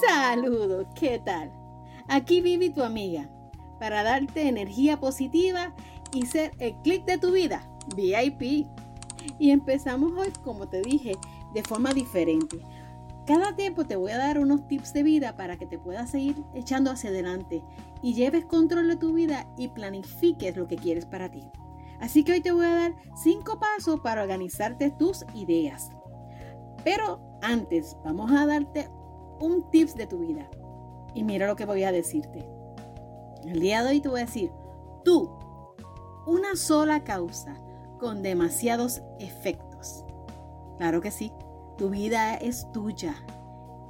Saludos, ¿qué tal? Aquí Vivi tu amiga para darte energía positiva y ser el clic de tu vida, VIP. Y empezamos hoy, como te dije, de forma diferente. Cada tiempo te voy a dar unos tips de vida para que te puedas seguir echando hacia adelante y lleves control de tu vida y planifiques lo que quieres para ti. Así que hoy te voy a dar 5 pasos para organizarte tus ideas. Pero antes, vamos a darte un tips de tu vida. Y mira lo que voy a decirte. El día de hoy te voy a decir, tú, una sola causa con demasiados efectos. Claro que sí, tu vida es tuya.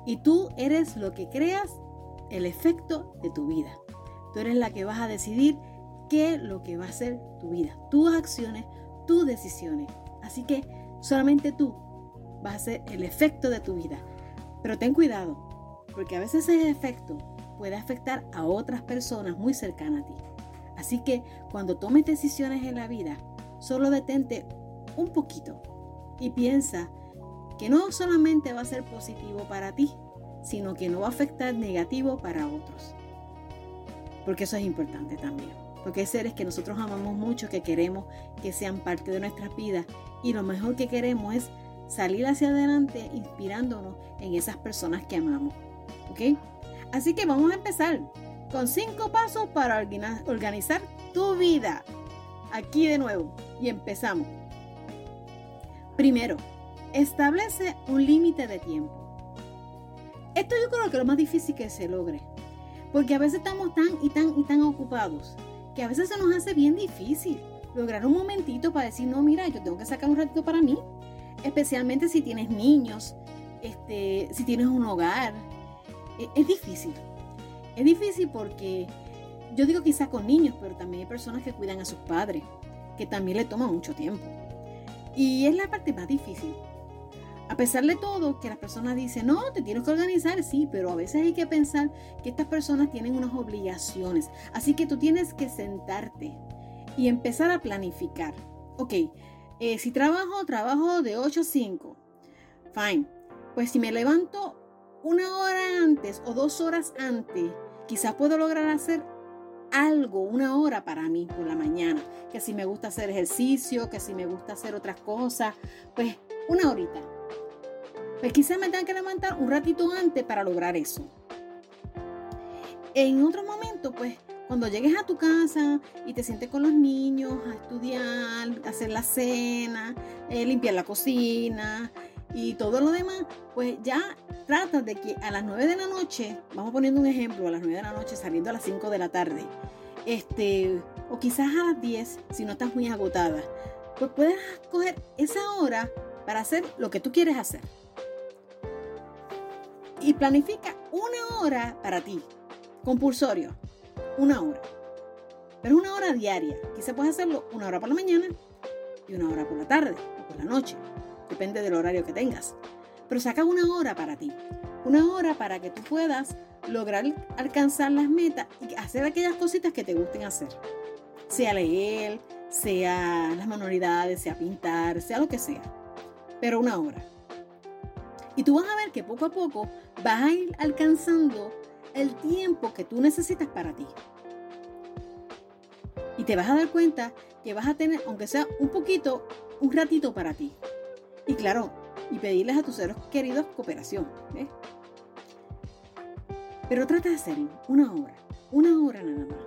Y tú eres lo que creas el efecto de tu vida. Tú eres la que vas a decidir qué es lo que va a ser tu vida, tus acciones, tus decisiones. Así que solamente tú vas a ser el efecto de tu vida. Pero ten cuidado, porque a veces ese efecto puede afectar a otras personas muy cercanas a ti. Así que cuando tomes decisiones en la vida, solo detente un poquito y piensa que no solamente va a ser positivo para ti, sino que no va a afectar negativo para otros. Porque eso es importante también. Porque hay seres que nosotros amamos mucho, que queremos que sean parte de nuestras vidas y lo mejor que queremos es salir hacia adelante inspirándonos en esas personas que amamos. ¿Ok? Así que vamos a empezar con cinco pasos para organizar tu vida. Aquí de nuevo y empezamos. Primero, establece un límite de tiempo. Esto yo creo que es lo más difícil que se logre, porque a veces estamos tan y tan y tan ocupados que a veces se nos hace bien difícil lograr un momentito para decir, no, mira, yo tengo que sacar un ratito para mí, especialmente si tienes niños, este, si tienes un hogar. Es, es difícil. Es difícil porque yo digo quizá con niños, pero también hay personas que cuidan a sus padres, que también le toma mucho tiempo. Y es la parte más difícil. A pesar de todo, que las personas dicen, no, te tienes que organizar, sí, pero a veces hay que pensar que estas personas tienen unas obligaciones. Así que tú tienes que sentarte y empezar a planificar. Ok, eh, si trabajo, trabajo de 8 a 5. Fine. Pues si me levanto una hora antes o dos horas antes, quizás puedo lograr hacer algo, una hora para mí por la mañana. Que si me gusta hacer ejercicio, que si me gusta hacer otras cosas, pues una horita. Pues quizás me tenga que levantar un ratito antes para lograr eso. En otro momento, pues cuando llegues a tu casa y te sientes con los niños a estudiar, hacer la cena, eh, limpiar la cocina y todo lo demás, pues ya trata de que a las 9 de la noche, vamos poniendo un ejemplo, a las 9 de la noche saliendo a las 5 de la tarde, este, o quizás a las 10 si no estás muy agotada, pues puedes coger esa hora para hacer lo que tú quieres hacer. Y planifica una hora para ti, compulsorio una hora. Pero una hora diaria. Quizá puedes hacerlo una hora por la mañana y una hora por la tarde o por la noche. Depende del horario que tengas. Pero saca una hora para ti. Una hora para que tú puedas lograr alcanzar las metas y hacer aquellas cositas que te gusten hacer. Sea leer, sea las manualidades, sea pintar, sea lo que sea. Pero una hora. Y tú vas a ver que poco a poco vas a ir alcanzando el tiempo que tú necesitas para ti. Y te vas a dar cuenta que vas a tener, aunque sea un poquito, un ratito para ti. Y claro, y pedirles a tus seres queridos cooperación. Pero trata de hacerlo una hora, una hora nada más.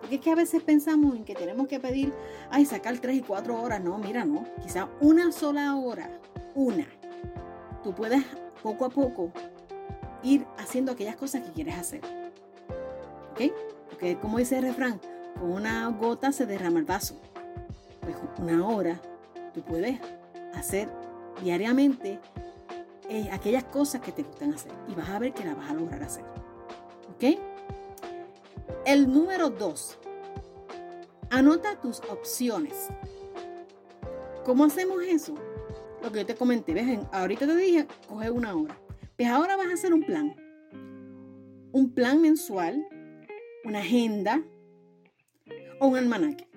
Porque es que a veces pensamos en que tenemos que pedir, ay, sacar tres y cuatro horas. No, mira, no. Quizá una sola hora, una. Tú puedes poco a poco ir haciendo aquellas cosas que quieres hacer. ¿Ok? Porque como dice el refrán, con una gota se derrama el vaso. Pues una hora tú puedes hacer diariamente eh, aquellas cosas que te gustan hacer y vas a ver que las vas a lograr hacer. ¿Ok? El número dos. Anota tus opciones. ¿Cómo hacemos eso? Lo que yo te comenté, ¿ves? Ahorita te dije, coge una hora. Pues ahora vas a hacer un plan. Un plan mensual, una agenda o un almanaque.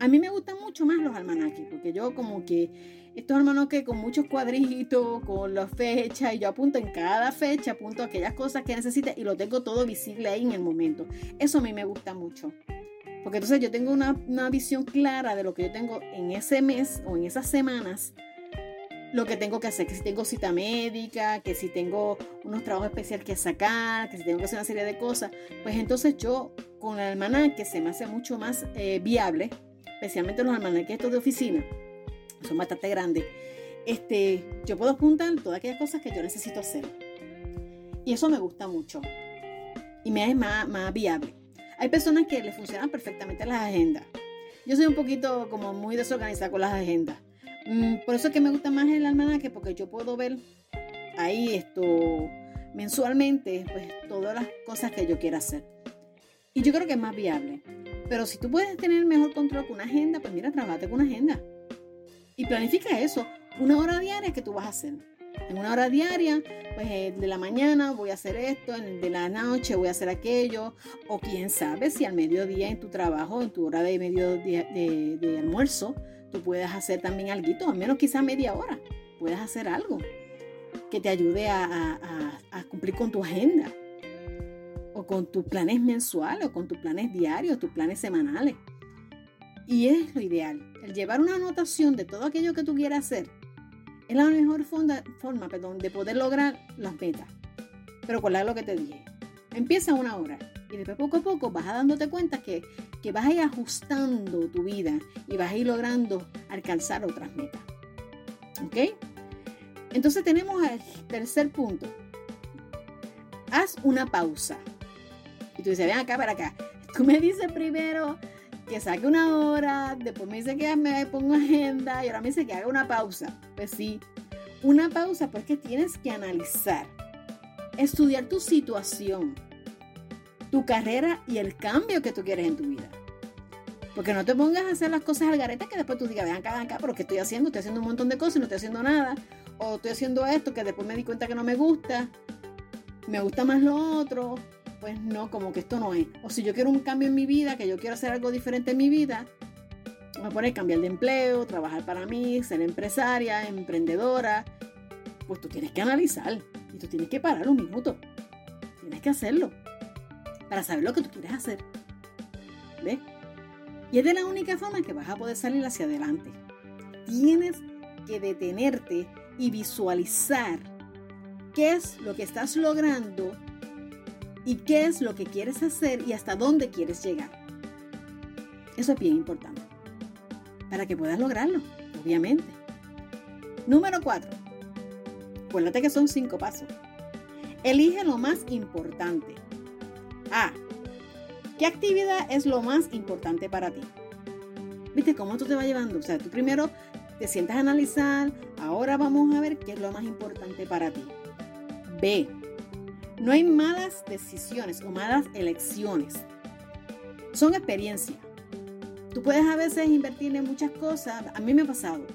A mí me gustan mucho más los almanaques porque yo como que estos que con muchos cuadritos, con las fechas, y yo apunto en cada fecha, apunto aquellas cosas que necesite y lo tengo todo visible ahí en el momento. Eso a mí me gusta mucho. Porque entonces yo tengo una, una visión clara de lo que yo tengo en ese mes o en esas semanas lo que tengo que hacer, que si tengo cita médica, que si tengo unos trabajos especiales que sacar, que si tengo que hacer una serie de cosas, pues entonces yo con el almanaque se me hace mucho más eh, viable, especialmente los almanaques estos de oficina, son bastante grandes, este, yo puedo apuntar todas aquellas cosas que yo necesito hacer. Y eso me gusta mucho y me es más, más viable. Hay personas que le funcionan perfectamente las agendas. Yo soy un poquito como muy desorganizada con las agendas. Mm, por eso es que me gusta más el almanaque, porque yo puedo ver ahí esto mensualmente, pues todas las cosas que yo quiera hacer. Y yo creo que es más viable. Pero si tú puedes tener mejor control con una agenda, pues mira, trabajate con una agenda. Y planifica eso, una hora diaria que tú vas a hacer. En una hora diaria, pues eh, de la mañana voy a hacer esto, de la noche voy a hacer aquello, o quién sabe si al mediodía en tu trabajo, en tu hora de mediodía de almuerzo, tú puedes hacer también algo, al menos quizá media hora, puedes hacer algo que te ayude a, cumplir con tu agenda, o con tus planes mensuales, o con tus planes diarios, tus planes semanales. Y es lo ideal, el llevar una anotación de todo aquello que tú quieras hacer, es la mejor forma perdón, de poder lograr las metas. Pero con lo que te dije, empieza una hora y después poco a poco vas a dándote cuenta que, que vas a ir ajustando tu vida y vas a ir logrando alcanzar otras metas. ¿Ok? Entonces tenemos el tercer punto. Haz una pausa. Y tú dices, ven acá, para acá. Tú me dices primero que saque una hora, después me dice que me pongo agenda y ahora me dice que haga una pausa. Pues sí, una pausa porque tienes que analizar, estudiar tu situación, tu carrera y el cambio que tú quieres en tu vida. Porque no te pongas a hacer las cosas al garete que después tú digas, vean acá, vean acá, pero ¿qué estoy haciendo? Estoy haciendo un montón de cosas y no estoy haciendo nada. O estoy haciendo esto que después me di cuenta que no me gusta. Me gusta más lo otro. Pues no, como que esto no es. O si yo quiero un cambio en mi vida, que yo quiero hacer algo diferente en mi vida, voy a poner cambiar de empleo, trabajar para mí, ser empresaria, emprendedora. Pues tú tienes que analizar y tú tienes que parar un minuto. Tienes que hacerlo para saber lo que tú quieres hacer. ¿Ves? Y es de la única forma que vas a poder salir hacia adelante. Tienes que detenerte y visualizar qué es lo que estás logrando y qué es lo que quieres hacer y hasta dónde quieres llegar. Eso es bien importante. Para que puedas lograrlo, obviamente. Número 4. Acuérdate que son cinco pasos. Elige lo más importante. A. ¿Qué actividad es lo más importante para ti? ¿Viste cómo tú te vas llevando? O sea, tú primero te sientas a analizar, ahora vamos a ver qué es lo más importante para ti. B. No hay malas decisiones o malas elecciones. Son experiencias. Tú puedes a veces invertir en muchas cosas. A mí me ha pasado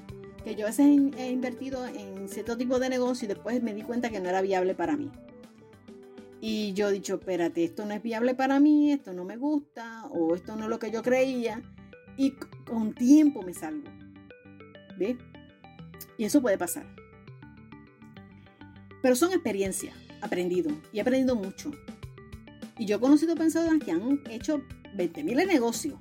que yo a veces he invertido en cierto tipo de negocio y después me di cuenta que no era viable para mí. Y yo he dicho, espérate, esto no es viable para mí, esto no me gusta, o esto no es lo que yo creía. Y con tiempo me salgo. ¿Ves? Y eso puede pasar. Pero son experiencias, aprendido, y he aprendido mucho. Y yo he conocido pensadores que han hecho 20.000 de negocios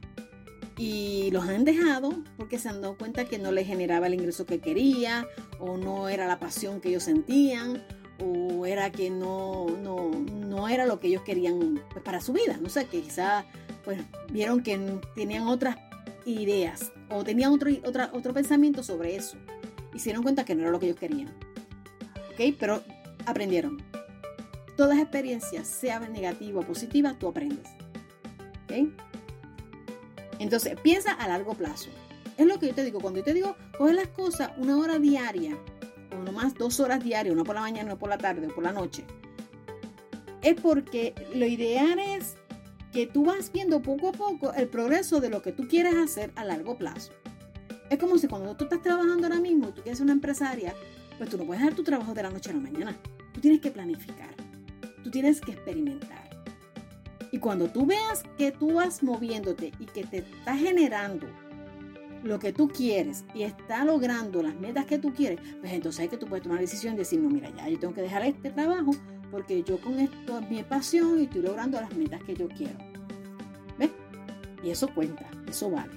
y los han dejado porque se han dado cuenta que no les generaba el ingreso que quería o no era la pasión que ellos sentían o era que no, no, era lo que ellos querían pues, para su vida. No sé, que quizá pues, vieron que tenían otras ideas o tenían otro, otra, otro pensamiento sobre eso. Y se dieron cuenta que no era lo que ellos querían. ¿Ok? Pero aprendieron. Todas experiencias, sea negativa o positiva, tú aprendes. ¿Ok? Entonces, piensa a largo plazo. Es lo que yo te digo. Cuando yo te digo, coge las cosas una hora diaria nomás dos horas diarias, una por la mañana, una por la tarde o por la noche, es porque lo ideal es que tú vas viendo poco a poco el progreso de lo que tú quieres hacer a largo plazo. Es como si cuando tú estás trabajando ahora mismo y tú quieres ser una empresaria, pues tú no puedes dar tu trabajo de la noche a la mañana. Tú tienes que planificar. Tú tienes que experimentar. Y cuando tú veas que tú vas moviéndote y que te está generando lo que tú quieres y está logrando las metas que tú quieres, pues entonces hay que tú puedes tomar la decisión de decir, no, mira, ya yo tengo que dejar este trabajo porque yo con esto es mi pasión y estoy logrando las metas que yo quiero. ¿Ves? Y eso cuenta, eso vale.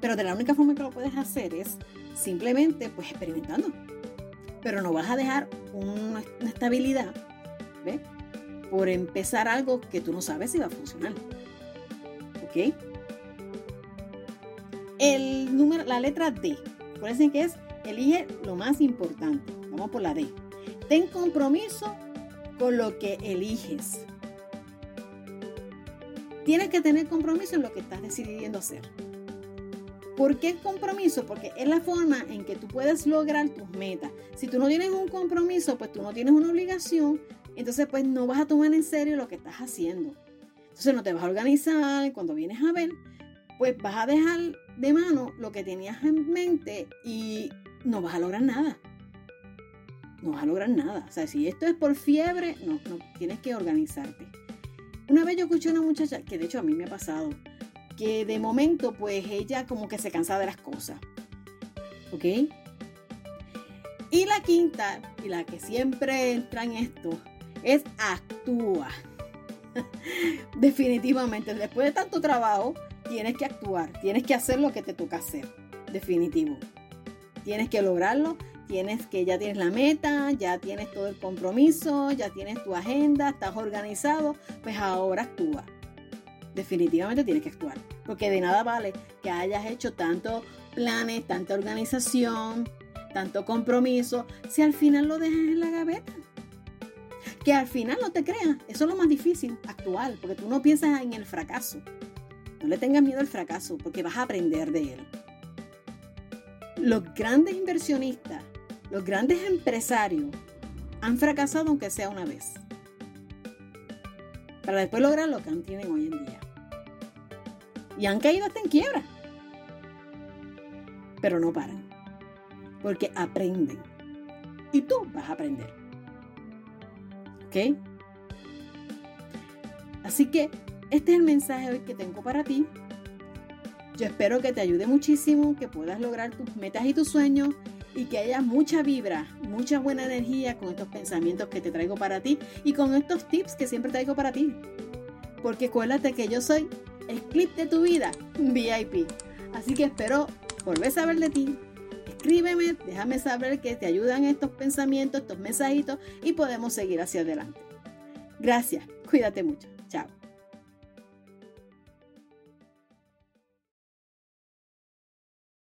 Pero de la única forma que lo puedes hacer es simplemente pues experimentando. Pero no vas a dejar una, estabilidad, ¿ves? Por empezar algo que tú no sabes si va a funcionar. ¿Ok? El número, la letra D. Acuérdense que es elige lo más importante. Vamos por la D. Ten compromiso con lo que eliges. Tienes que tener compromiso en lo que estás decidiendo hacer. ¿Por qué compromiso? Porque es la forma en que tú puedes lograr tus metas. Si tú no tienes un compromiso, pues tú no tienes una obligación, entonces pues no vas a tomar en serio lo que estás haciendo. Entonces no te vas a organizar, cuando vienes a ver, pues vas a dejar de mano lo que tenías en mente y no vas a lograr nada. No vas a lograr nada. O sea, si esto es por fiebre, no, no tienes que organizarte. Una vez yo escuché a una muchacha, que de hecho a mí me ha pasado, que de momento pues ella como que se cansa de las cosas. ¿Ok? Y la quinta, y la que siempre entra en esto, es actúa. Definitivamente, después de tanto trabajo, tienes que actuar, tienes que hacer lo que te toca hacer. Definitivo. Tienes que lograrlo, tienes que ya tienes la meta, ya tienes todo el compromiso, ya tienes tu agenda, estás organizado, pues ahora actúa definitivamente tienes que actuar. Porque de nada vale que hayas hecho tantos planes, tanta organización, tanto compromiso, si al final lo dejas en la gaveta. Que al final no te creas, eso es lo más difícil, actuar, porque tú no piensas en el fracaso. No le tengas miedo al fracaso, porque vas a aprender de él. Los grandes inversionistas, los grandes empresarios han fracasado aunque sea una vez para después lograr lo que tienen hoy en día. Y han caído hasta en quiebra. Pero no paran. Porque aprenden. Y tú vas a aprender. ¿Ok? Así que este es el mensaje hoy que tengo para ti. Yo espero que te ayude muchísimo, que puedas lograr tus metas y tus sueños y que haya mucha vibra, mucha buena energía con estos pensamientos que te traigo para ti y con estos tips que siempre traigo para ti. Porque acuérdate que yo soy el clip de tu vida VIP. Así que espero volver a saber de ti. Escríbeme, déjame saber que te ayudan estos pensamientos, estos mensajitos y podemos seguir hacia adelante. Gracias, cuídate mucho.